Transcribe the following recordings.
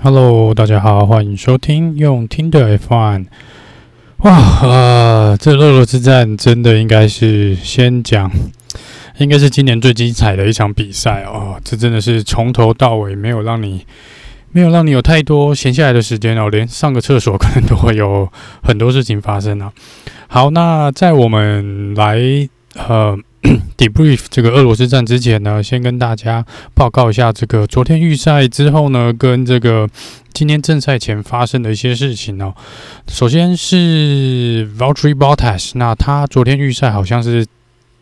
Hello，大家好，欢迎收听用听的 F1。哇，呃，这乐罗之战真的应该是先讲，应该是今年最精彩的一场比赛哦。这真的是从头到尾没有让你没有让你有太多闲下来的时间哦，连上个厕所可能都会有很多事情发生啊。好，那在我们来呃。Debrief 这个俄罗斯站之前呢，先跟大家报告一下这个昨天预赛之后呢，跟这个今天正赛前发生的一些事情哦。首先是 Valtteri Bottas，那他昨天预赛好像是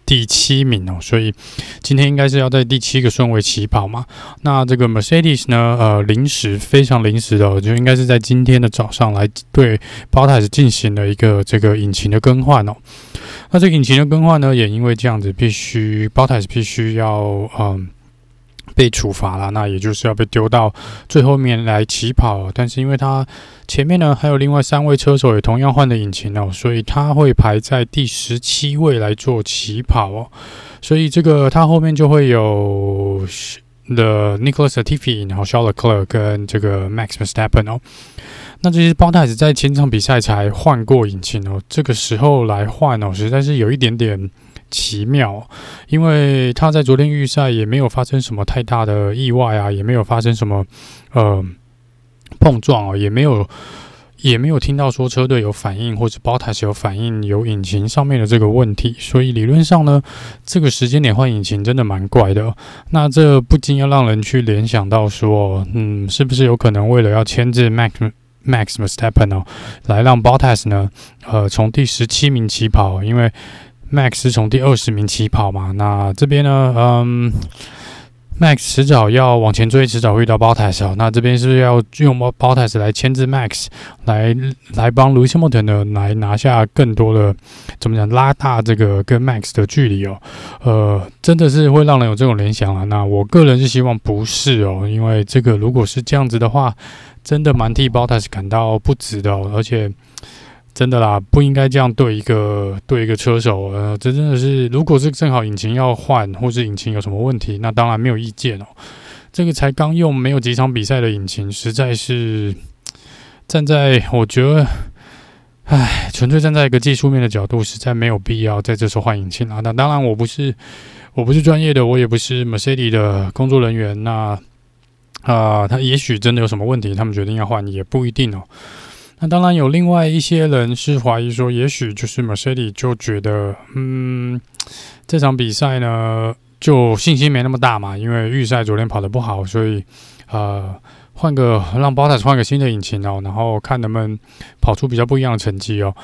第七名哦，所以今天应该是要在第七个顺位起跑嘛。那这个 Mercedes 呢，呃，临时非常临时的，就应该是在今天的早上来对 Bottas 进行了一个这个引擎的更换哦。那这个引擎的更换呢，也因为这样子，必须 b o t t s 必须要嗯被处罚了，那也就是要被丢到最后面来起跑。但是因为他前面呢还有另外三位车手也同样换的引擎哦，所以他会排在第十七位来做起跑哦。所以这个他后面就会有 The Nicholas Latifi，然后 Charles l e c l e r 跟这个 Max Verstappen 哦。那这些 Bottas 在前场比赛才换过引擎哦，这个时候来换哦，实在是有一点点奇妙，因为他在昨天预赛也没有发生什么太大的意外啊，也没有发生什么呃碰撞哦，也没有也没有听到说车队有反应或者 Bottas 有反应有引擎上面的这个问题，所以理论上呢，这个时间点换引擎真的蛮怪的。那这不禁要让人去联想到说，嗯，是不是有可能为了要牵制 Max v e s t a p p e n 哦，来让 Bottas 呢，呃，从第十七名起跑，因为 Max 是从第二十名起跑嘛。那这边呢，嗯，Max 迟早要往前追，迟早会遇到 Bottas 哦。那这边是是要用 Bottas 来牵制 Max，来来帮 Lewis Hamilton 呢，来拿下更多的怎么讲，拉大这个跟 Max 的距离哦。呃，真的是会让人有这种联想啊。那我个人是希望不是哦，因为这个如果是这样子的话。真的蛮替 Bottas 感到不值的哦，而且真的啦，不应该这样对一个对一个车手。呃，这真的是，如果是正好引擎要换，或是引擎有什么问题，那当然没有意见哦。这个才刚用没有几场比赛的引擎，实在是站在我觉得，唉，纯粹站在一个技术面的角度，实在没有必要在这时候换引擎啊。那当然，我不是我不是专业的，我也不是 Mercedes 的工作人员，那。啊、他也许真的有什么问题，他们决定要换，也不一定哦。那当然有另外一些人是怀疑说，也许就是 Mercedes 就觉得，嗯，这场比赛呢就信心没那么大嘛，因为预赛昨天跑得不好，所以呃换个让 Bottas 换个新的引擎哦，然后看能不能跑出比较不一样的成绩哦。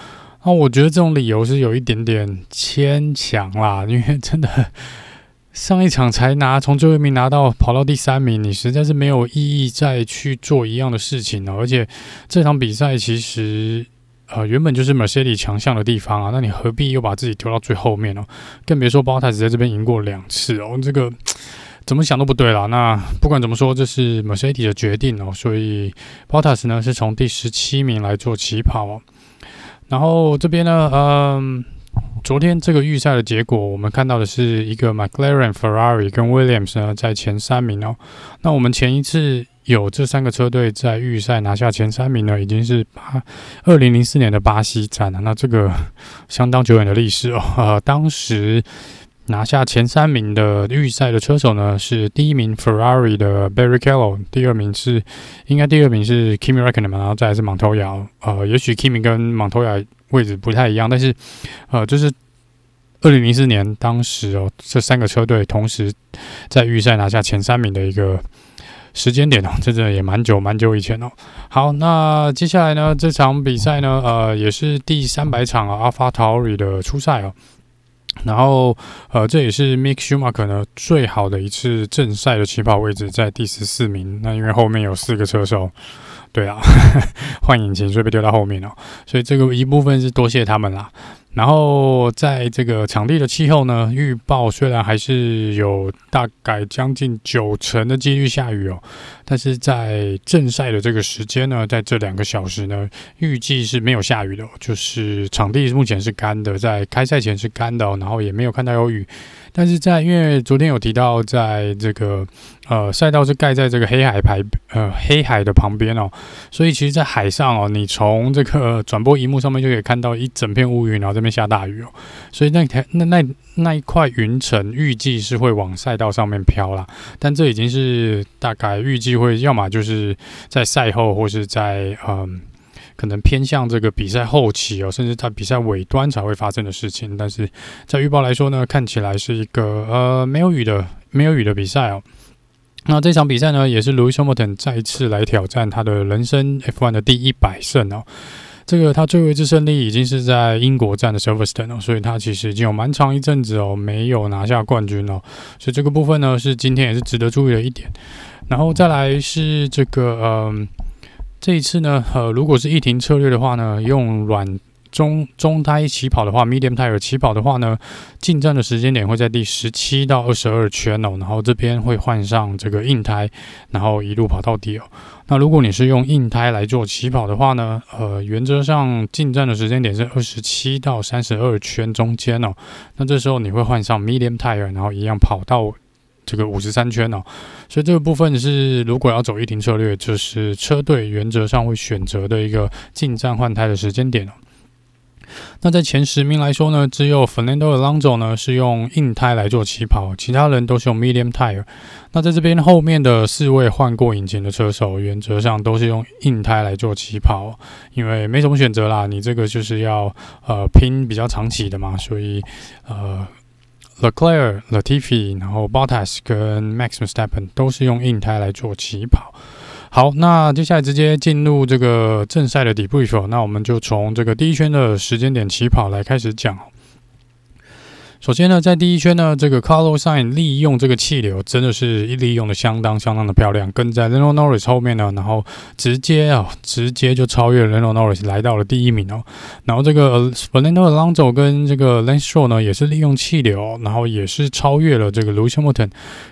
那我觉得这种理由是有一点点牵强啦，因为真的。上一场才拿从最后一名拿到跑到第三名，你实在是没有意义再去做一样的事情了。而且这场比赛其实呃原本就是 Mercedes 强项的地方啊，那你何必又把自己丢到最后面呢？更别说 b o t a s 在这边赢过两次哦，这个怎么想都不对啦。那不管怎么说，这是 Mercedes 的决定哦，所以 Bottas 呢是从第十七名来做起跑哦。然后这边呢，嗯。昨天这个预赛的结果，我们看到的是一个 McLaren、Ferrari 跟 Williams 呢在前三名哦。那我们前一次有这三个车队在预赛拿下前三名呢，已经是巴二零零四年的巴西站了。那这个相当久远的历史哦。呃，当时拿下前三名的预赛的车手呢，是第一名 Ferrari 的 Barrichello，第二名是应该第二名是 Kimi Räikkönen 嘛，然后再来是蒙托亚。呃，也许 Kimi 跟蒙托亚。位置不太一样，但是，呃，就是二零零四年当时哦，这三个车队同时在预赛拿下前三名的一个时间点哦，这真的也蛮久蛮久以前哦。好，那接下来呢，这场比赛呢，呃，也是第三百场啊，AlphaTauri 的初赛哦。然后，呃，这也是 Mick Schumacher 呢最好的一次正赛的起跑位置，在第十四名。那因为后面有四个车手。对啊，换引擎所以被丢到后面哦，所以这个一部分是多谢他们啦。然后在这个场地的气候呢，预报虽然还是有大概将近九成的几率下雨哦，但是在正赛的这个时间呢，在这两个小时呢，预计是没有下雨的，就是场地目前是干的，在开赛前是干的，然后也没有看到有雨。但是在因为昨天有提到，在这个呃赛道是盖在这个黑海排呃黑海的旁边哦，所以其实，在海上哦，你从这个转播荧幕上面就可以看到一整片乌云，然后这边下大雨哦，所以那台那那那一块云层预计是会往赛道上面飘啦，但这已经是大概预计会要么就是在赛后或是在嗯。可能偏向这个比赛后期哦，甚至在比赛尾端才会发生的事情。但是在预报来说呢，看起来是一个呃没有雨的没有雨的比赛哦。那这场比赛呢，也是 Lewis Hamilton 再一次来挑战他的人生 F1 的第一百胜哦。这个他最后一次胜利已经是在英国站的 Silverstone 哦，所以他其实已经有蛮长一阵子哦没有拿下冠军哦。所以这个部分呢，是今天也是值得注意的一点。然后再来是这个嗯。这一次呢，呃，如果是一停策略的话呢，用软中中胎起跑的话，medium tire 起跑的话呢，进站的时间点会在第十七到二十二圈哦，然后这边会换上这个硬胎，然后一路跑到底哦。那如果你是用硬胎来做起跑的话呢，呃，原则上进站的时间点是二十七到三十二圈中间哦。那这时候你会换上 medium tire，然后一样跑到。这个五十三圈哦，所以这个部分是如果要走一停策略，就是车队原则上会选择的一个进站换胎的时间点哦。那在前十名来说呢，只有 Fernando Alonso 呢是用硬胎来做起跑，其他人都是用 medium tire。那在这边后面的四位换过引擎的车手，原则上都是用硬胎来做起跑，因为没什么选择啦，你这个就是要呃拼比较长期的嘛，所以呃。Leclerc、Latifi，然后 Bottas 跟 Max Verstappen 都是用硬胎来做起跑。好，那接下来直接进入这个正赛的 debrief，那我们就从这个第一圈的时间点起跑来开始讲。首先呢，在第一圈呢，这个 Carlos Sainz 利用这个气流，真的是利用的相当相当的漂亮，跟在 l e n o Norris 后面呢，然后直接啊，直接就超越 l e n o Norris 来到了第一名哦。然后这个 Fernando Alonso 跟这个 Lance show 呢，也是利用气流，然后也是超越了这个 Lewis Hamilton。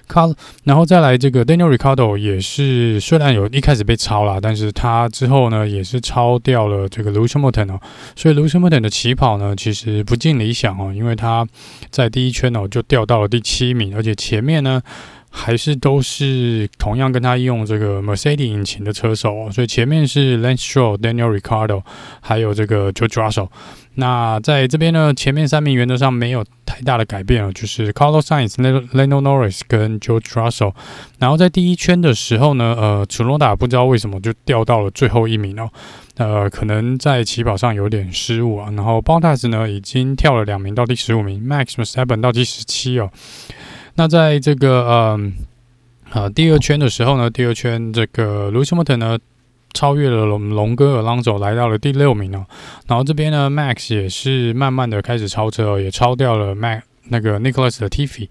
Car，然后再来这个 Daniel Ricciardo 也是虽然有一开始被超了，但是他之后呢，也是超掉了这个 Lewis Hamilton 哦。所以 Lewis Hamilton 的起跑呢，其实不尽理想哦，因为他。在第一圈呢，我就掉到了第七名，而且前面呢还是都是同样跟他用这个 Mercedes 引擎的车手哦，所以前面是 Lance Stroll、Daniel r i c a r d o 还有这个 George Russell。那在这边呢，前面三名原则上没有太大的改变了，就是 Carlos Sainz、Lando Norris 跟 George Russell。然后在第一圈的时候呢，呃，楚诺达不知道为什么就掉到了最后一名哦，呃，可能在起跑上有点失误啊。然后 Bottas 呢已经跳了两名到第十五名，Max Verstappen 到第十七哦。那在这个呃呃第二圈的时候呢，第二圈这个 l u c i m o t o n 呢。超越了龙龙哥 Alonso 来到了第六名哦，然后这边呢，Max 也是慢慢的开始超车哦，也超掉了 Max 那个 Nicholas 的 Tiffy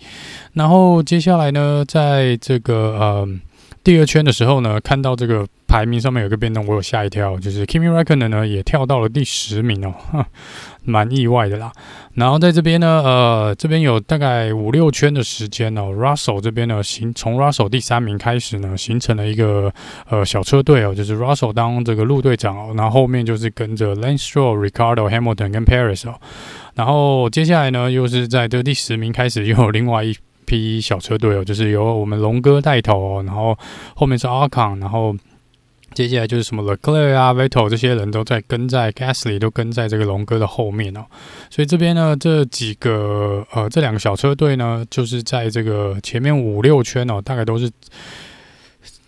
然后接下来呢，在这个嗯第二圈的时候呢，看到这个排名上面有个变动，我有吓一跳，就是 Kimi Räikkönen 呢也跳到了第十名哦。蛮意外的啦，然后在这边呢，呃，这边有大概五六圈的时间哦。Russell 这边呢，形从 Russell 第三名开始呢，形成了一个呃小车队哦，就是 Russell 当这个路队长哦，然后后面就是跟着 Lance Stroll、Ricardo、Hamilton 跟 Perez 哦，然后接下来呢，又是在这第十名开始又有另外一批小车队哦，就是由我们龙哥带头哦，然后后面是阿康然后。接下来就是什么 Leclerc 啊、Vettel 这些人都在跟在 Gasly 都跟在这个龙哥的后面哦，所以这边呢，这几个呃这两个小车队呢，就是在这个前面五六圈哦，大概都是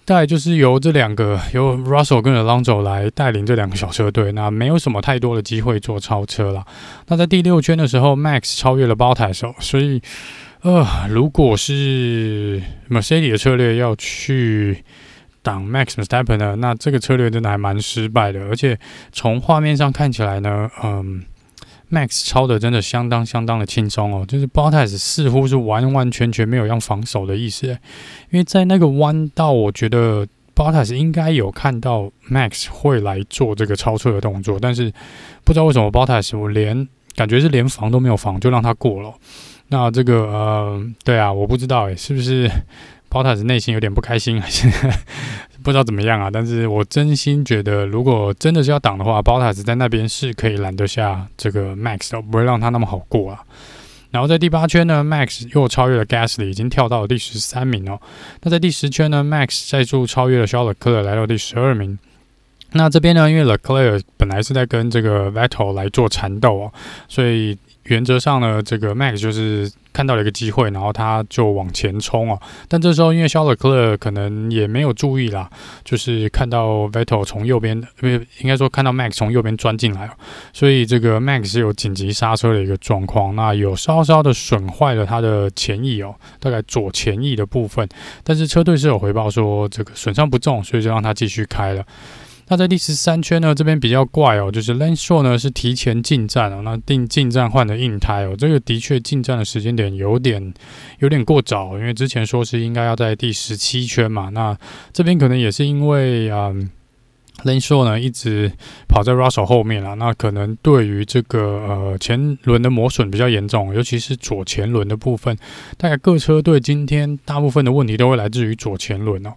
大概就是由这两个由 Russell 跟 Alonso 来带领这两个小车队，那没有什么太多的机会做超车了。那在第六圈的时候，Max 超越了包台手所以呃，如果是 Mercedes 的策略要去。挡 Max v e s t a p p e n 呢？那这个策略真的还蛮失败的，而且从画面上看起来呢，嗯，Max 超的真的相当相当的轻松哦，就是 Bottas 似乎是完完全全没有要防守的意思，因为在那个弯道，我觉得 Bottas 应该有看到 Max 会来做这个超车的动作，但是不知道为什么 Bottas 我连感觉是连防都没有防就让他过了。那这个呃，对啊，我不知道诶，是不是？宝塔斯内心有点不开心，还是不知道怎么样啊？但是我真心觉得，如果真的是要挡的话，宝塔斯在那边是可以拦得下这个 Max 的，不会让他那么好过啊。然后在第八圈呢，Max 又超越了 Gasly，已经跳到了第十三名哦。那在第十圈呢，Max 再度超越了 Charles Leclerc，来到第十二名。那这边呢，因为 Leclerc 本来是在跟这个 Vettel 来做缠斗哦，所以。原则上呢，这个 Max 就是看到了一个机会，然后他就往前冲哦。但这时候因为肖勒克勒可能也没有注意啦，就是看到 Vettel 从右边，因为应该说看到 Max 从右边钻进来，所以这个 Max 是有紧急刹车的一个状况，那有稍稍的损坏了他的前翼哦，大概左前翼的部分。但是车队是有回报说这个损伤不重，所以就让他继续开了。那在第十三圈呢，这边比较怪哦，就是 Lance Stroll 呢是提前进站哦，那定进站换的硬胎哦，这个的确进站的时间点有点有点过早，因为之前说是应该要在第十七圈嘛，那这边可能也是因为嗯。Lance Stroll 呢一直跑在 Russell 后面啊，那可能对于这个呃前轮的磨损比较严重，尤其是左前轮的部分。大概各车队今天大部分的问题都会来自于左前轮哦。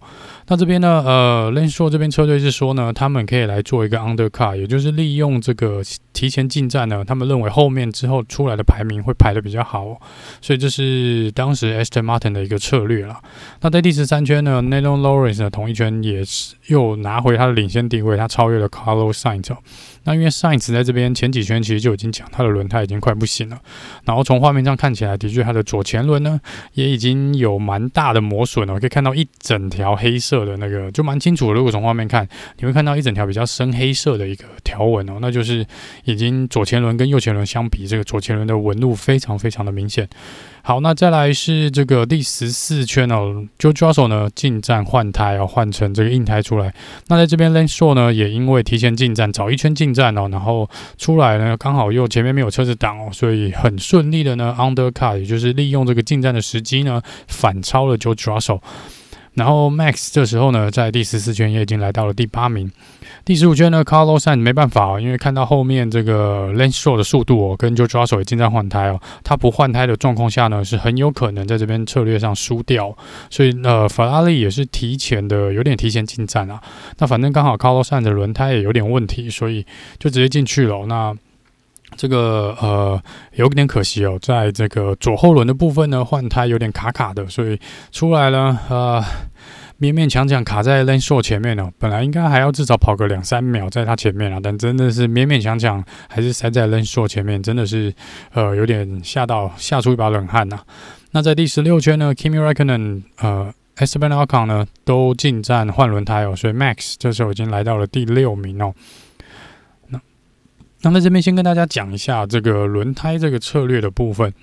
那这边呢，呃 l a n s h o r 这边车队是说呢，他们可以来做一个 undercut，也就是利用这个提前进站呢，他们认为后面之后出来的排名会排的比较好哦，所以这是当时 Aston Martin 的一个策略啦。那在第十三圈呢，Lando Norris 呢同一圈也是又拿回他的领先地位，他超越了 Carlos Sainz。那因为 Sainz 在这边前几圈其实就已经讲他的轮胎已经快不行了，然后从画面上看起来，的确他的左前轮呢也已经有蛮大的磨损了，可以看到一整条黑色色的那个就蛮清楚的。如果从画面看，你会看到一整条比较深黑色的一个条纹哦，那就是已经左前轮跟右前轮相比，这个左前轮的纹路非常非常的明显。好，那再来是这个第十四圈哦，George Russell 呢进站换胎哦，换成这个硬胎出来。那在这边 Lance Stroll 呢也因为提前进站，早一圈进站哦，然后出来呢刚好又前面没有车子挡哦，所以很顺利的呢 undercut，也就是利用这个进站的时机呢反超了 George Russell。然后 Max 这时候呢，在第十四圈也已经来到了第八名。第十五圈呢，Carlos San 没办法哦，因为看到后面这个 Lance Stroll 的速度哦，跟 George Russell 也进站换胎哦，他不换胎的状况下呢，是很有可能在这边策略上输掉。所以呃，法拉利也是提前的，有点提前进站啊。那反正刚好 Carlos San 的轮胎也有点问题，所以就直接进去了。那这个呃有点可惜哦，在这个左后轮的部分呢，换胎有点卡卡的，所以出来了呃勉勉强强卡在 Lance Stroll 前面哦，本来应该还要至少跑个两三秒在他前面啊，但真的是勉勉强强还是塞在 Lance Stroll 前面，真的是呃有点吓到吓出一把冷汗呐、那在第十六圈呢，Kimi Räikkönen 呃 Esteban Ocon 呢都进站换轮胎哦，所以 Max 这时候已经来到了第六名哦。那在这边先跟大家讲一下这个轮胎这个策略的部分。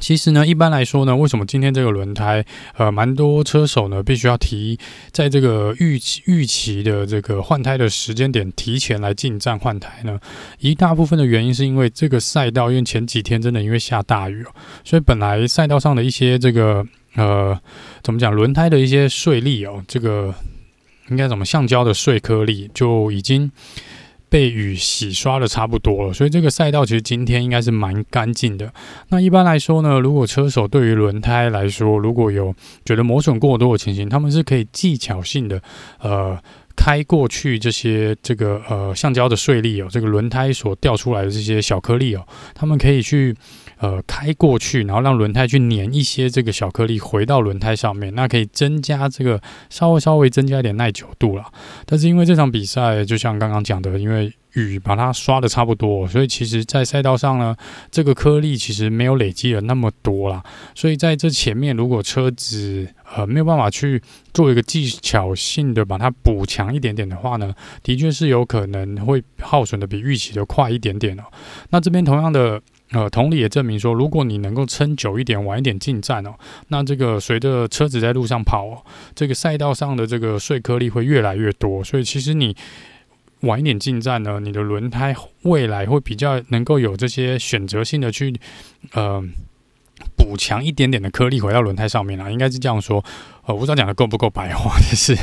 其实呢，一般来说呢，为什么今天这个轮胎，呃，蛮多车手呢，必须要提在这个预期预期的这个换胎的时间点提前来进站换胎呢？一大部分的原因是因为这个赛道，因为前几天真的因为下大雨哦，所以本来赛道上的一些这个呃，怎么讲，轮胎的一些碎粒哦，这个应该怎么橡胶的碎颗粒就已经。被雨洗刷的差不多了，所以这个赛道其实今天应该是蛮干净的。那一般来说呢，如果车手对于轮胎来说，如果有觉得磨损过多的情形，他们是可以技巧性的，呃。开过去这些这个呃橡胶的碎粒哦，这个轮胎所掉出来的这些小颗粒哦，他们可以去呃开过去，然后让轮胎去粘一些这个小颗粒回到轮胎上面，那可以增加这个稍微稍微增加一点耐久度啦。但是因为这场比赛就像刚刚讲的，因为雨把它刷的差不多，所以其实在赛道上呢，这个颗粒其实没有累积了那么多啦。所以在这前面，如果车子呃没有办法去做一个技巧性的把它补强一点点的话呢，的确是有可能会耗损的比预期的快一点点哦。那这边同样的呃同理也证明说，如果你能够撑久一点，晚一点进站哦，那这个随着车子在路上跑哦，这个赛道上的这个碎颗粒会越来越多，所以其实你。晚一点进站呢，你的轮胎未来会比较能够有这些选择性的去，呃，补强一点点的颗粒回到轮胎上面啊，应该是这样说。呃，我不知道讲的够不够白话，就是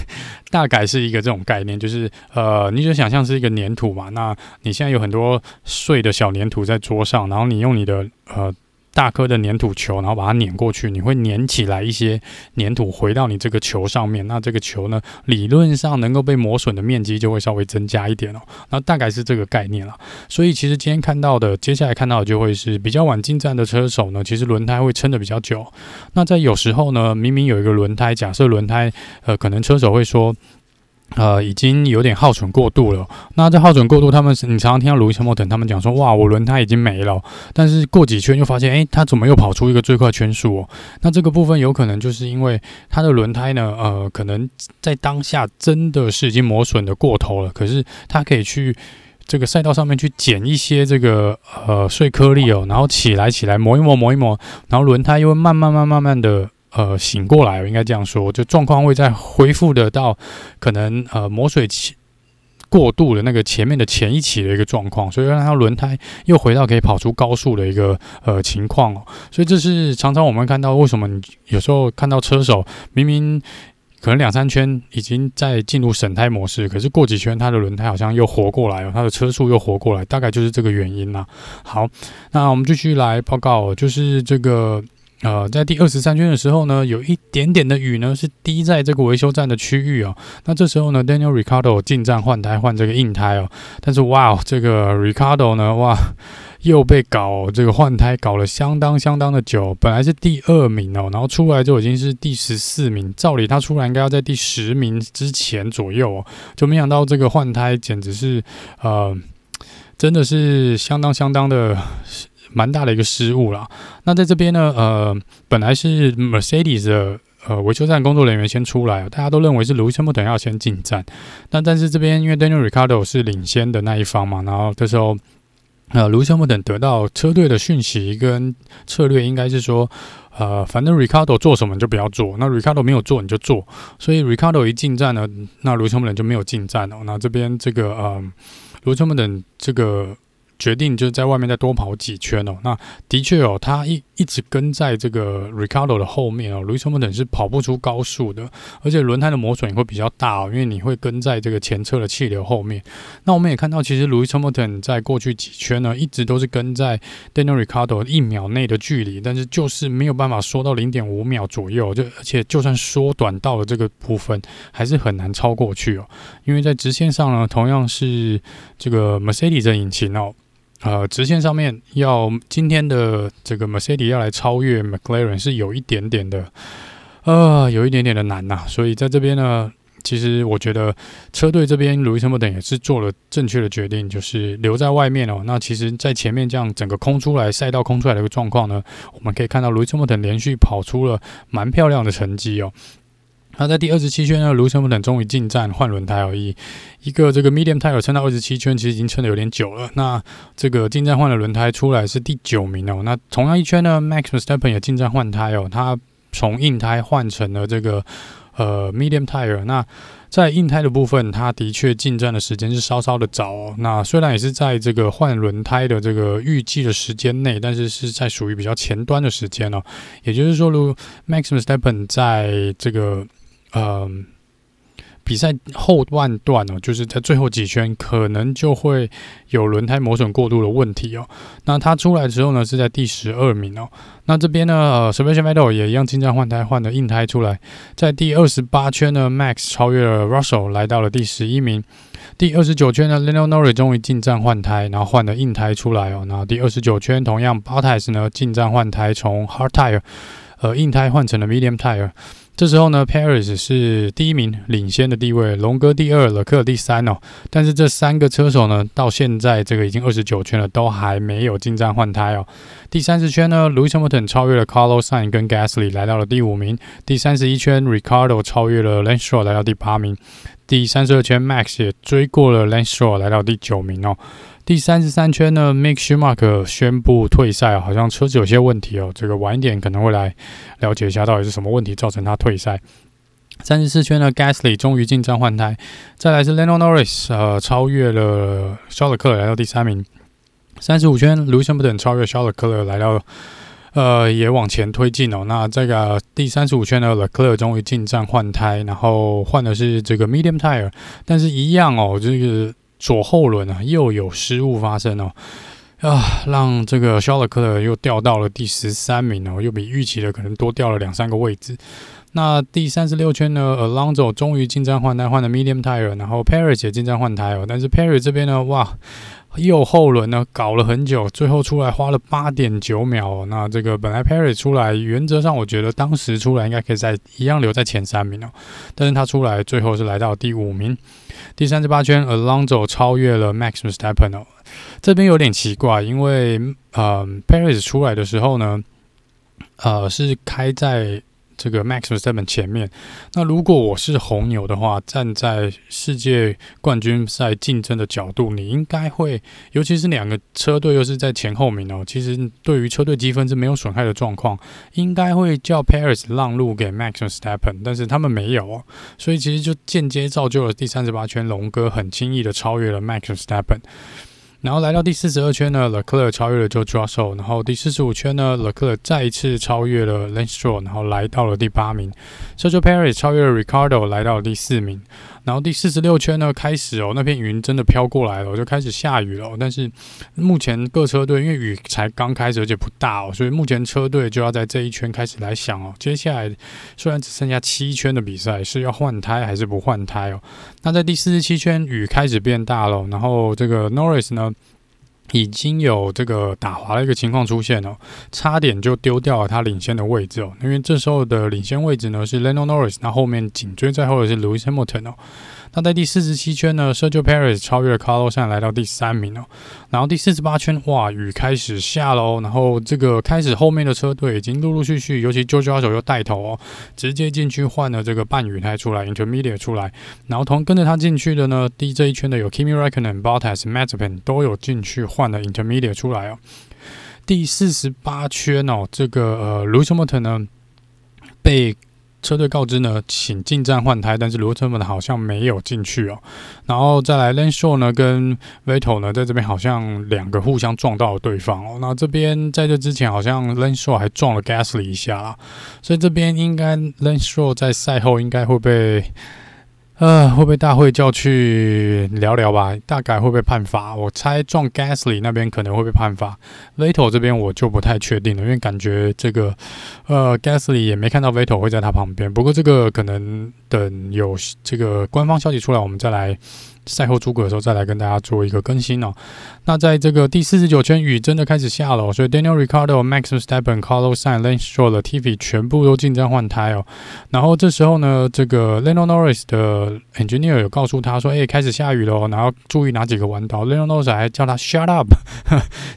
大概是一个这种概念，就是呃，你就想象是一个粘土嘛，那你现在有很多碎的小粘土在桌上，然后你用你的呃。大颗的粘土球，然后把它碾过去，你会粘起来一些粘土回到你这个球上面。那这个球呢，理论上能够被磨损的面积就会稍微增加一点哦。那大概是这个概念了。所以其实今天看到的，接下来看到的就会是比较晚进站的车手呢，其实轮胎会撑得比较久。那在有时候呢，明明有一个轮胎，假设轮胎，呃，可能车手会说。呃，已经有点耗损过度了。那这耗损过度，他们你常常听到卢易斯·莫腾他们讲说，哇，我轮胎已经没了。但是过几圈又发现，诶，他怎么又跑出一个最快圈数哦？那这个部分有可能就是因为他的轮胎呢，呃，可能在当下真的是已经磨损的过头了。可是他可以去这个赛道上面去捡一些这个呃碎颗粒哦，然后起来起来磨一磨磨一磨，然后轮胎又会慢慢慢慢慢的。呃，醒过来，我应该这样说，就状况会再恢复得到可能呃磨水期过度的那个前面的前一期的一个状况，所以让它轮胎又回到可以跑出高速的一个呃情况哦。所以这是常常我们看到为什么你有时候看到车手明明可能两三圈已经在进入省胎模式，可是过几圈他的轮胎好像又活过来了，他的车速又活过来，大概就是这个原因啦。好，那我们继续来报告，就是这个。呃，在第二十三圈的时候呢，有一点点的雨呢，是滴在这个维修站的区域哦。那这时候呢，Daniel Ricardo 进站换胎换这个硬胎哦。但是哇，这个 Ricardo 呢，哇，又被搞这个换胎搞了相当相当的久。本来是第二名哦，然后出来就已经是第十四名。照理他出来应该要在第十名之前左右哦，就没想到这个换胎简直是呃，真的是相当相当的。蛮大的一个失误啦。那在这边呢，呃，本来是 Mercedes 的呃维修站工作人员先出来，大家都认为是 Lewis Hamilton 要先进站。那但是这边因为 Daniel Ricardo 是领先的那一方嘛，然后这时候呃 Lewis Hamilton 得到车队的讯息跟策略，应该是说，呃，反正 Ricardo 做什么你就不要做，那 Ricardo 没有做你就做。所以 Ricardo 一进站呢，那 Lewis Hamilton 就没有进站哦。那这边这个呃 Lewis Hamilton 这个。决定就是在外面再多跑几圈哦。那的确哦，他一一直跟在这个 Ricardo 的后面哦。Louis Hamilton 是跑不出高速的，而且轮胎的磨损也会比较大哦，因为你会跟在这个前车的气流后面。那我们也看到，其实 Louis Hamilton 在过去几圈呢，一直都是跟在 Daniel Ricardo 一秒内的距离，但是就是没有办法缩到零点五秒左右。就而且就算缩短到了这个部分，还是很难超过去哦。因为在直线上呢，同样是这个 Mercedes 的引擎哦。呃，直线上面要今天的这个 Mercedes 要来超越 McLaren 是有一点点的，呃，有一点点的难呐。所以在这边呢，其实我觉得车队这边 Lewis Hamilton 也是做了正确的决定，就是留在外面哦。那其实，在前面这样整个空出来赛道空出来的一个状况呢，我们可以看到 Lewis Hamilton 连续跑出了蛮漂亮的成绩哦。那在第二十七圈呢，卢森堡等终于进站换轮胎而已。一个这个 medium tire 撑到二十七圈，其实已经撑得有点久了。那这个进站换了轮胎出来是第九名哦。那同样一圈呢，Max Verstappen 也进站换胎哦，他从硬胎换成了这个呃 medium tire。那在硬胎的部分，他的确进站的时间是稍稍的早哦。那虽然也是在这个换轮胎的这个预计的时间内，但是是在属于比较前端的时间哦。也就是说，如 Max Verstappen 在这个呃，比赛后半段哦，就是在最后几圈，可能就会有轮胎磨损过度的问题哦。那他出来的时候呢，是在第十二名哦。那这边呢，呃，Sebastian Vettel 也一样进站换胎，换了硬胎出来，在第二十八圈呢，Max 超越了 Russell，来到了第十一名。第二十九圈呢，Lando Norris 终于进站换胎，然后换了硬胎出来哦。然后第二十九圈，同样 Bottas 呢进站换胎，从 Hard Tire，呃，硬胎换成了 Medium Tire。这时候呢，Perez 是第一名领先的地位，龙哥第二，勒克第三哦。但是这三个车手呢，到现在这个已经二十九圈了，都还没有进站换胎哦。第三十圈呢，Lewis Hamilton 超越了 Carlos Sainz 跟 Gasly 来到了第五名。第三十一圈，Ricardo 超越了 Lance s t r o w 来到第八名。第三十二圈，Max 也追过了 Lance s t r o w 来到第九名哦。第三十三圈呢，Mick Schumacher 宣布退赛，好像车子有些问题哦。这个晚一点可能会来了解一下，到底是什么问题造成他退赛。三十四圈呢，Gasly 终于进站换胎。再来是 Lando Norris，呃，超越了肖勒克来到第三名。三十五圈卢森伯等超越肖勒克来到，呃，也往前推进哦。那这个第三十五圈呢，勒克终于进站换胎，然后换的是这个 Medium Tire，但是一样哦，这个。左后轮啊，又有失误发生哦。啊，让这个肖勒克又掉到了第十三名哦，又比预期的可能多掉了两三个位置。那第三十六圈呢，Alonso 终于进站换胎换了 Medium Tire，然后 Perry 也进站换胎哦，但是 Perry 这边呢，哇，右后轮呢搞了很久，最后出来花了八点九秒。那这个本来 Perry 出来，原则上我觉得当时出来应该可以在一样留在前三名哦，但是他出来最后是来到第五名。第三十八圈，Alonso 超越了 Max v e s t a p p e n 哦，这边有点奇怪，因为呃，Perry 出来的时候呢，呃是开在。这个 Max Verstappen 前面，那如果我是红牛的话，站在世界冠军赛竞争的角度，你应该会，尤其是两个车队又是在前后名哦，其实对于车队积分是没有损害的状况，应该会叫 Perez 让路给 Max Verstappen，但是他们没有哦，所以其实就间接造就了第三十八圈龙哥很轻易的超越了 Max Verstappen。然后来到第四十二圈呢，Leclerc 超越了 j o e Russell，然后第四十五圈呢，Leclerc 再一次超越了 Lance Stroll，然后来到了第八名。Sergio Perez 超越了 Ricardo，来到了第四名。然后第四十六圈呢，开始哦，那片云真的飘过来了，我就开始下雨了。但是目前各车队因为雨才刚开始，而且不大哦，所以目前车队就要在这一圈开始来想哦，接下来虽然只剩下七圈的比赛，是要换胎还是不换胎哦？那在第四十七圈雨开始变大了，然后这个 Norris 呢，已经有这个打滑的一个情况出现了，差点就丢掉了他领先的位置哦，因为这时候的领先位置呢是 l e n o Norris，那后面紧追在后的是 Lewis Hamilton 哦。那在第四十七圈呢，Sergio Perez 超越了 Carlos 上来到第三名哦。然后第四十八圈，哇，雨开始下喽。然后这个开始后面的车队已经陆陆续续，尤其 George Russell 又带头哦，直接进去换了这个半雨胎出来，Intermediate 出来。然后同跟着他进去的呢，第这一圈的有 Kimi Räikkönen、Bottas、Mazepin 都有进去换了 Intermediate 出来哦。第四十八圈哦，这个呃 Lewis Hamilton 呢被。车队告知呢，请进站换胎，但是罗车们好像没有进去哦。然后再来 l a n s h o w 呢跟 Vettel 呢在这边好像两个互相撞到了对方哦。那这边在这之前好像 l a n s h o w 还撞了 Gasly 一下啦，所以这边应该 l a n s h o w 在赛后应该会被。呃，会被大会叫去聊聊吧？大概会被判罚。我猜撞 Gasly 那边可能会被判罚，Vettel 这边我就不太确定了，因为感觉这个呃 Gasly 也没看到 Vettel 会在他旁边。不过这个可能等有这个官方消息出来，我们再来。赛后诸葛的时候再来跟大家做一个更新哦。那在这个第四十九圈雨真的开始下了，所以 Daniel r i c a r d o、Max Verstappen、Carlos Sainz、Lance Stroll、Latifi 全部都进站换胎哦。然后这时候呢，这个 Lando Norris 的 engineer 有告诉他说：“哎，开始下雨了，然后注意哪几个弯道。” Lando Norris 还叫他 “shut up”，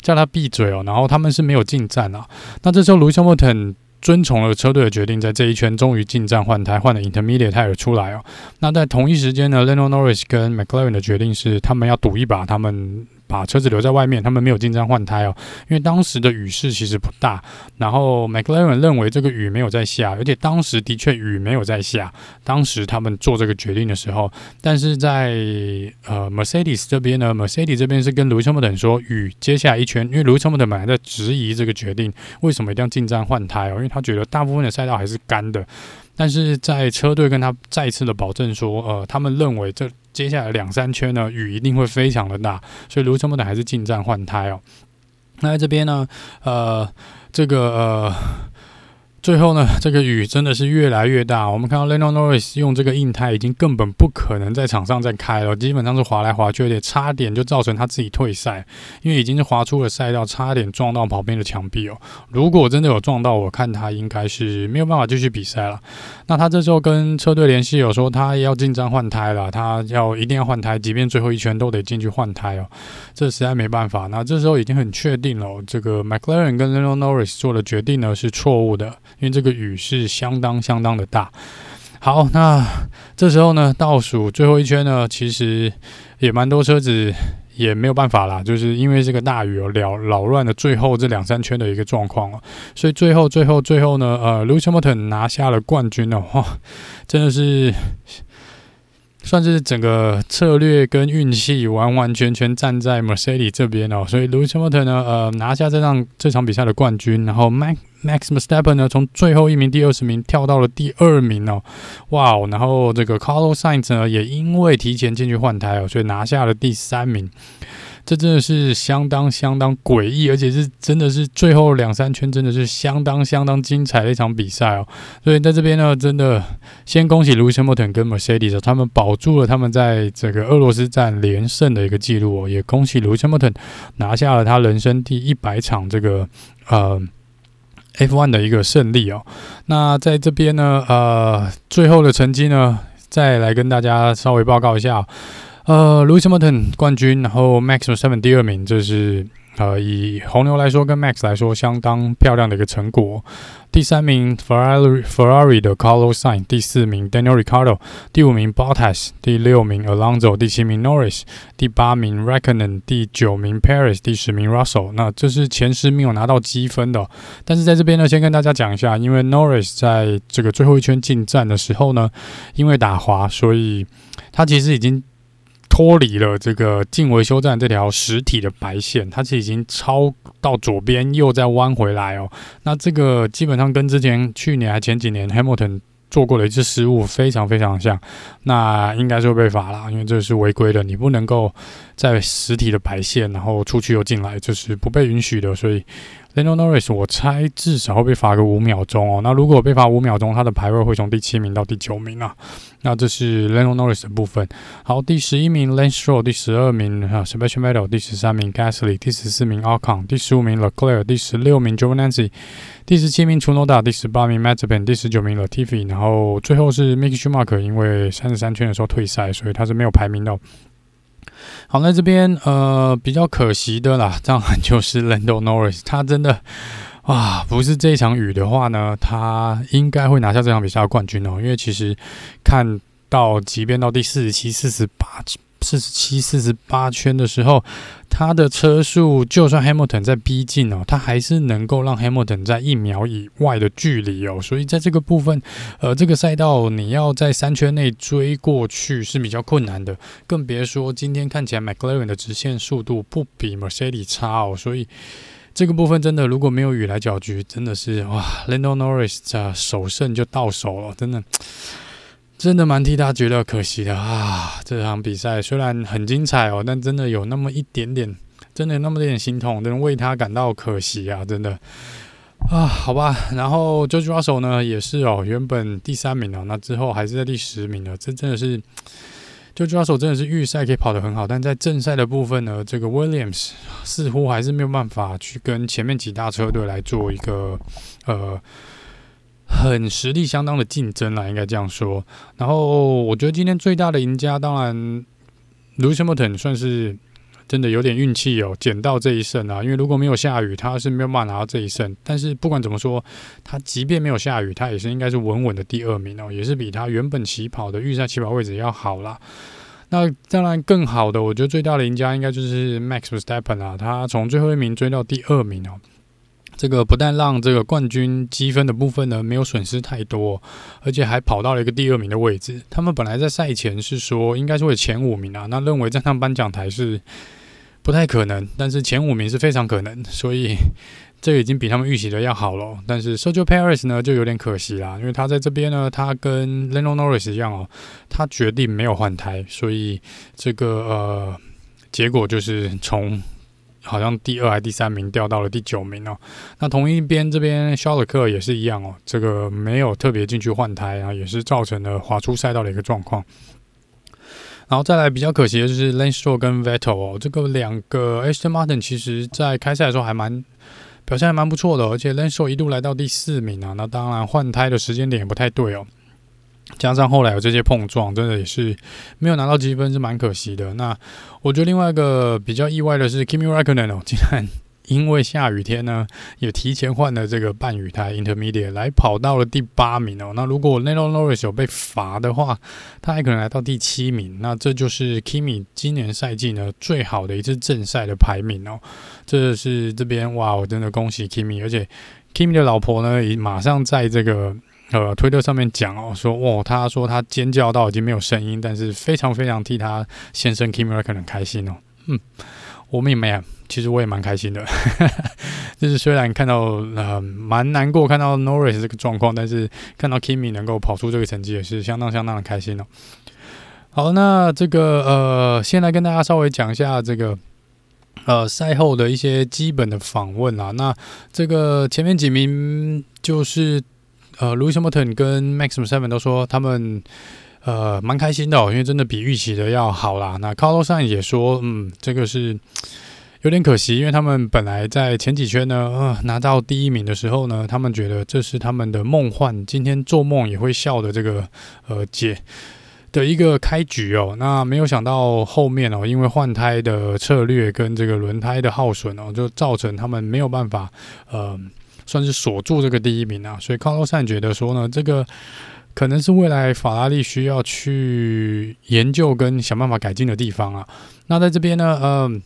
叫他闭嘴哦。然后他们是没有进站啊。那这时候 Lewis Hamilton 遵从了车队的决定，在这一圈终于进站换胎，换了 Intermediate tire 出来哦。那在同一时间呢，Lando Norris 跟 McLaren 的决定是，他们要赌一把，他们。把车子留在外面，他们没有进站换胎哦，因为当时的雨势其实不大。然后 McLaren 认为这个雨没有在下，而且当时的确雨没有在下。当时他们做这个决定的时候，但是在呃 Mercedes 这边呢，Mercedes 这边是跟 Lewis Hamilton 说，雨接下来一圈，因为 Lewis Hamilton 本来在质疑这个决定，为什么一定要进站换胎哦？因为他觉得大部分的赛道还是干的。但是在车队跟他再次的保证说，呃，他们认为这接下来两三圈呢，雨一定会非常的大，所以卢森堡的还是进站换胎哦。那在这边呢，呃，这个呃。最后呢，这个雨真的是越来越大。我们看到 Lando Norris 用这个硬胎，已经根本不可能在场上再开了，基本上是滑来滑去，而且差点就造成他自己退赛，因为已经是滑出了赛道，差点撞到旁边的墙壁哦。如果真的有撞到，我看他应该是没有办法继续比赛了。那他这时候跟车队联系，有说他要进站换胎了，他要一定要换胎，即便最后一圈都得进去换胎哦。这实在没办法。那这时候已经很确定了，这个 McLaren 跟 Lando Norris 做的决定呢是错误的。因为这个雨是相当相当的大。好，那这时候呢，倒数最后一圈呢，其实也蛮多车子也没有办法啦，就是因为这个大雨哦，扰扰乱了最后这两三圈的一个状况哦，所以最后最后最后呢，呃，Lucas Milton 拿下了冠军哦，话，真的是。算是整个策略跟运气完完全全站在 Mercedes 这边哦，所以 Lewis Hamilton 呢，呃，拿下这场这场比赛的冠军，然后 Max Max Verstappen 呢，从最后一名第二十名跳到了第二名哦，哇哦，然后这个 Carlos Sainz 呢，也因为提前进去换胎哦，所以拿下了第三名。这真的是相当相当诡异，而且是真的是最后两三圈真的是相当相当精彩的一场比赛哦。所以在这边呢，真的先恭喜 Lewis Hamilton 跟 Mercedes，他们保住了他们在这个俄罗斯站连胜的一个记录哦，也恭喜 Lewis Hamilton 拿下了他人生第一百场这个呃 F1 的一个胜利哦。那在这边呢，呃，最后的成绩呢，再来跟大家稍微报告一下。呃，Lewis Hamilton 冠军，然后 Max Verstappen 第二名，这是呃以红牛来说跟 Max 来说相当漂亮的一个成果。第三名 Ferrari Ferrari 的 Carlos Sainz，第四名 Daniel Ricciardo，第五名 Bottas，第六名 Alonso，第七名 Norris，第八名 r e c k o n e n 第九名 Perez，第十名 Russell。那这是前十名有拿到积分的，但是在这边呢，先跟大家讲一下，因为 Norris 在这个最后一圈进站的时候呢，因为打滑，所以他其实已经。脱离了这个进维修站这条实体的白线，它是已经超到左边，又再弯回来哦。那这个基本上跟之前去年还前几年 Hamilton 做过的一次失误非常非常像，那应该是会被罚了，因为这是违规的，你不能够在实体的白线然后出去又进来，这是不被允许的，所以。Lando Norris，我猜至少会被罚个五秒钟哦。那如果被罚五秒钟，他的排位会从第七名到第九名啊。那这是 Lando Norris 的部分。好，第十一名 Lance Stroll，第十二名哈 Sebastian Vettel，第十三名 Gasly，第十四名 Ocon，第十五名 Leclerc，第十六名 j o v a n a n c y 第十七名 Chu Noda，第十八名 Mazepin，第十九名 Latifi。然后最后是 Mick Schumacher，因为三十三圈的时候退赛，所以他是没有排名的。好，那这边呃比较可惜的啦，当然就是 Lando Norris，他真的啊，不是这场雨的话呢，他应该会拿下这场比赛的冠军哦，因为其实看到即便到第四十七、四十八。四十七、四十八圈的时候，他的车速就算 Hamilton 在逼近哦，他还是能够让 Hamilton 在一秒以外的距离哦。所以在这个部分，呃，这个赛道你要在三圈内追过去是比较困难的，更别说今天看起来 McLaren 的直线速度不比 Mercedes 差哦。所以这个部分真的如果没有雨来搅局，真的是哇，Lando Norris 的首胜就到手了，真的。真的蛮替他觉得可惜的啊！这场比赛虽然很精彩哦，但真的有那么一点点，真的那么一点心痛，真的为他感到可惜啊！真的啊，好吧。然后 George Russell 呢也是哦，原本第三名哦，那之后还是在第十名的，这真的是 George Russell 真的是预赛可以跑得很好，但在正赛的部分呢，这个 Williams 似乎还是没有办法去跟前面几大车队来做一个呃。很实力相当的竞争啦，应该这样说。然后我觉得今天最大的赢家，当然，Lewis Hamilton 算是真的有点运气哦，捡到这一胜啊。因为如果没有下雨，他是没有办法拿到这一胜。但是不管怎么说，他即便没有下雨，他也是应该是稳稳的第二名哦，也是比他原本起跑的预赛起跑位置要好啦。那当然更好的，我觉得最大的赢家应该就是 Max Verstappen 啊，他从最后一名追到第二名哦。这个不但让这个冠军积分的部分呢没有损失太多，而且还跑到了一个第二名的位置。他们本来在赛前是说应该是会前五名啊，那认为站上颁奖台是不太可能，但是前五名是非常可能，所以这已经比他们预期的要好了。但是 Sergio Perez 呢就有点可惜啦，因为他在这边呢，他跟 Lando Norris 一样哦，他决定没有换胎，所以这个呃结果就是从。好像第二还第三名掉到了第九名哦。那同一边这边肖尔克也是一样哦，这个没有特别进去换胎啊，也是造成了滑出赛道的一个状况。然后再来比较可惜的就是 lanexro 跟 Vettel 哦，这个两个 Aston Martin 其实在开赛的时候还蛮表现还蛮不错的，而且 lanexro 一度来到第四名啊。那当然换胎的时间点也不太对哦。加上后来有这些碰撞，真的也是没有拿到积分，是蛮可惜的。那我觉得另外一个比较意外的是，Kimi Räikkönen 哦，竟然因为下雨天呢，也提前换了这个半雨胎 Intermediate 来跑到了第八名哦。那如果 Lando Norris 有被罚的话，他还可能来到第七名。那这就是 Kimi 今年赛季呢最好的一次正赛的排名哦。这是这边哇，我真的恭喜 Kimi，而且 Kimi 的老婆呢也马上在这个。呃，推特上面讲哦，说哇，他说他尖叫到已经没有声音，但是非常非常替他先生 Kimi Räikkönen 开心哦。嗯，我们也没有，其实我也蛮开心的。就是虽然看到呃蛮难过，看到 Norris 这个状况，但是看到 Kimi 能够跑出这个成绩，也是相当相当的开心哦。好，那这个呃，先来跟大家稍微讲一下这个呃赛后的一些基本的访问啊。那这个前面几名就是呃，Lewis Hamilton 跟 Max Verstappen 都说他们呃蛮开心的，因为真的比预期的要好啦。那 Carlos Sain 也说，嗯，这个是。有点可惜，因为他们本来在前几圈呢，呃，拿到第一名的时候呢，他们觉得这是他们的梦幻，今天做梦也会笑的这个呃解的一个开局哦。那没有想到后面哦，因为换胎的策略跟这个轮胎的耗损哦，就造成他们没有办法呃，算是锁住这个第一名啊。所以康洛善觉得说呢，这个可能是未来法拉利需要去研究跟想办法改进的地方啊。那在这边呢，嗯、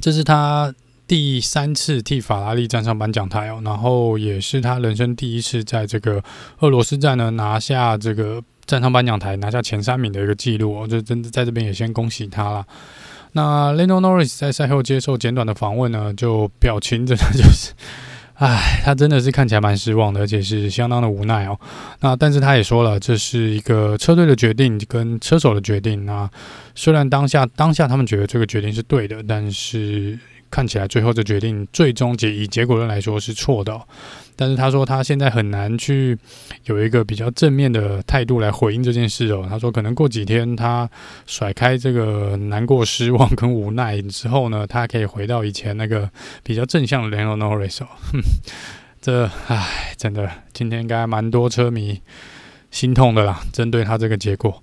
这是他第三次替法拉利站上颁奖台哦，然后也是他人生第一次在这个俄罗斯站呢拿下这个站上颁奖台拿下前三名的一个记录哦，就真的在这边也先恭喜他了。那 Lando Norris 在赛后接受简短的访问呢，就表情真的就是。唉，他真的是看起来蛮失望的，而且是相当的无奈哦。那但是他也说了，这是一个车队的决定跟车手的决定。那虽然当下当下他们觉得这个决定是对的，但是。看起来最后的决定，最终结以结果论来说是错的。但是他说他现在很难去有一个比较正面的态度来回应这件事哦。他说可能过几天他甩开这个难过、失望跟无奈之后呢，他可以回到以前那个比较正向的 Lando Norris 哦。哼，这唉，真的今天应该蛮多车迷心痛的啦，针对他这个结果。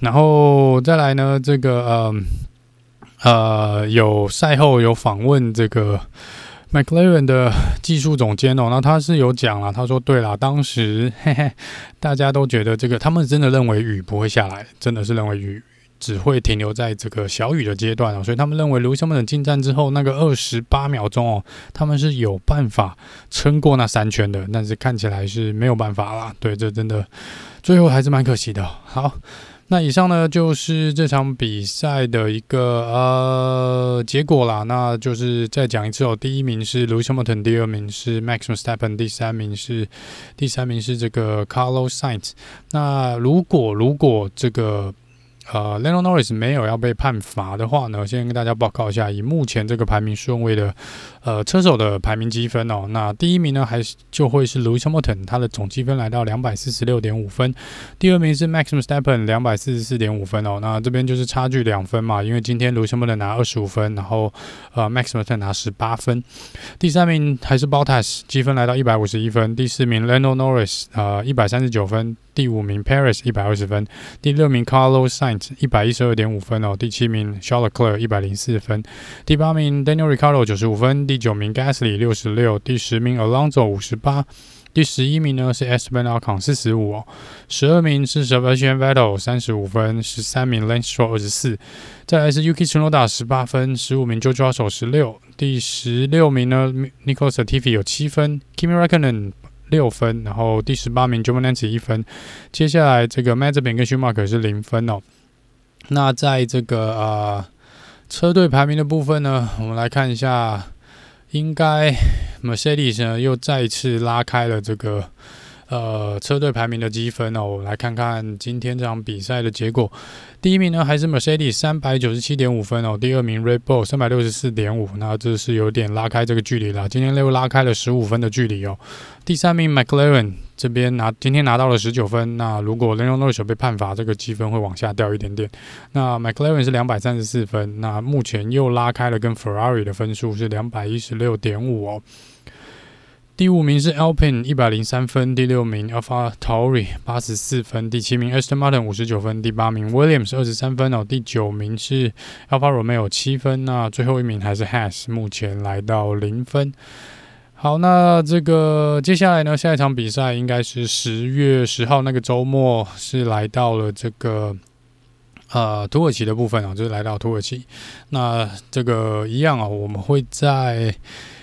然后再来呢，这个嗯。呃有赛后有访问这个 McLaren 的技术总监哦，那他是有讲了，他说对啦，当时嘿嘿，大家都觉得这个，他们真的认为雨不会下来，真的是认为雨只会停留在这个小雨的阶段哦，所以他们认为卢西莫等进站之后那个二十八秒钟哦，他们是有办法撑过那三圈的，但是看起来是没有办法啦，对，这真的最后还是蛮可惜的。好。那以上呢，就是这场比赛的一个呃结果啦。那就是再讲一次哦，第一名是 Lewis Hamilton，第二名是 Max Verstappen，第三名是第三名是这个 Carlos Sainz。那如果如果这个呃，Lando Norris 没有要被判罚的话呢，先跟大家报告一下，以目前这个排名顺位的呃车手的排名积分哦，那第一名呢还是就会是 Lewis Hamilton，他的总积分来到两百四十六点五分，第二名是 Max Verstappen 两百四十四点五分哦，那这边就是差距两分嘛，因为今天 Lewis Hamilton 拿二十五分，然后呃 Max Verstappen 拿十八分，第三名还是 Bottas 积分来到一百五十一分，第四名 Lando Norris 呃一百三十九分。第五名 Perez 一百二十分，第六名 Carlos Sainz 一百一十二点五分哦，第七名 Charles Leclerc 一百零四分，第八名 Daniel Ricciardo 九十五分，第九名 Gasly 六十六，第十名 Alonso 五十八，第十一名呢是 Esteban Ocon 四十五哦，十二名是 Sebastian Vettel 三十五分，十三名 Lance Stroll 二十四，再来是 Yuki Tsunoda 十八分，十五名 j o j o s o 十六，第十六名呢 Nicholas Latifi 有七分，Kimi Räikkönen 六分，然后第十八名 Giovinazzi 一分，接下来这个 Mazepin 跟 Schumacher 是零分哦。那在这个呃车队排名的部分呢，我们来看一下，应该 Mercedes 呢又再次拉开了这个。呃，车队排名的积分哦，我们来看看今天这场比赛的结果。第一名呢还是 Mercedes 三百九十七点五分哦，第二名 Red Bull 三百六十四点五，那这是有点拉开这个距离了。今天又拉开了十五分的距离哦。第三名 McLaren 这边拿今天拿到了十九分，那如果 Lando Norris 被判罚，这个积分会往下掉一点点。那 McLaren 是两百三十四分，那目前又拉开了跟 Ferrari 的分数是两百一十六点五哦。第五名是 Alpine 一百零三分，第六名 AlphaTauri 八十四分，第七名 Aston Martin 五十九分，第八名 Williams 二十三分哦，第九名是 Alfa Romeo 七分，那最后一名还是 Haas，目前来到零分。好，那这个接下来呢，下一场比赛应该是十月十号那个周末，是来到了这个呃土耳其的部分啊，就是来到土耳其。那这个一样啊，我们会在。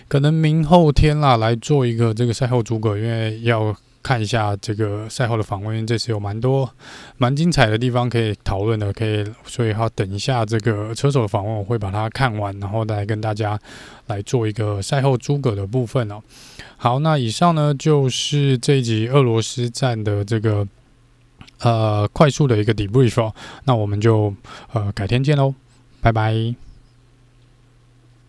可能明后天啦，来做一个这个赛后诸葛，因为要看一下这个赛后的访问，这次有蛮多蛮精彩的地方可以讨论的，可以，所以好等一下这个车手的访问，我会把它看完，然后再跟大家来做一个赛后诸葛的部分哦。好，那以上呢就是这一集俄罗斯站的这个呃快速的一个 debrief 哦，那我们就呃改天见喽，拜拜。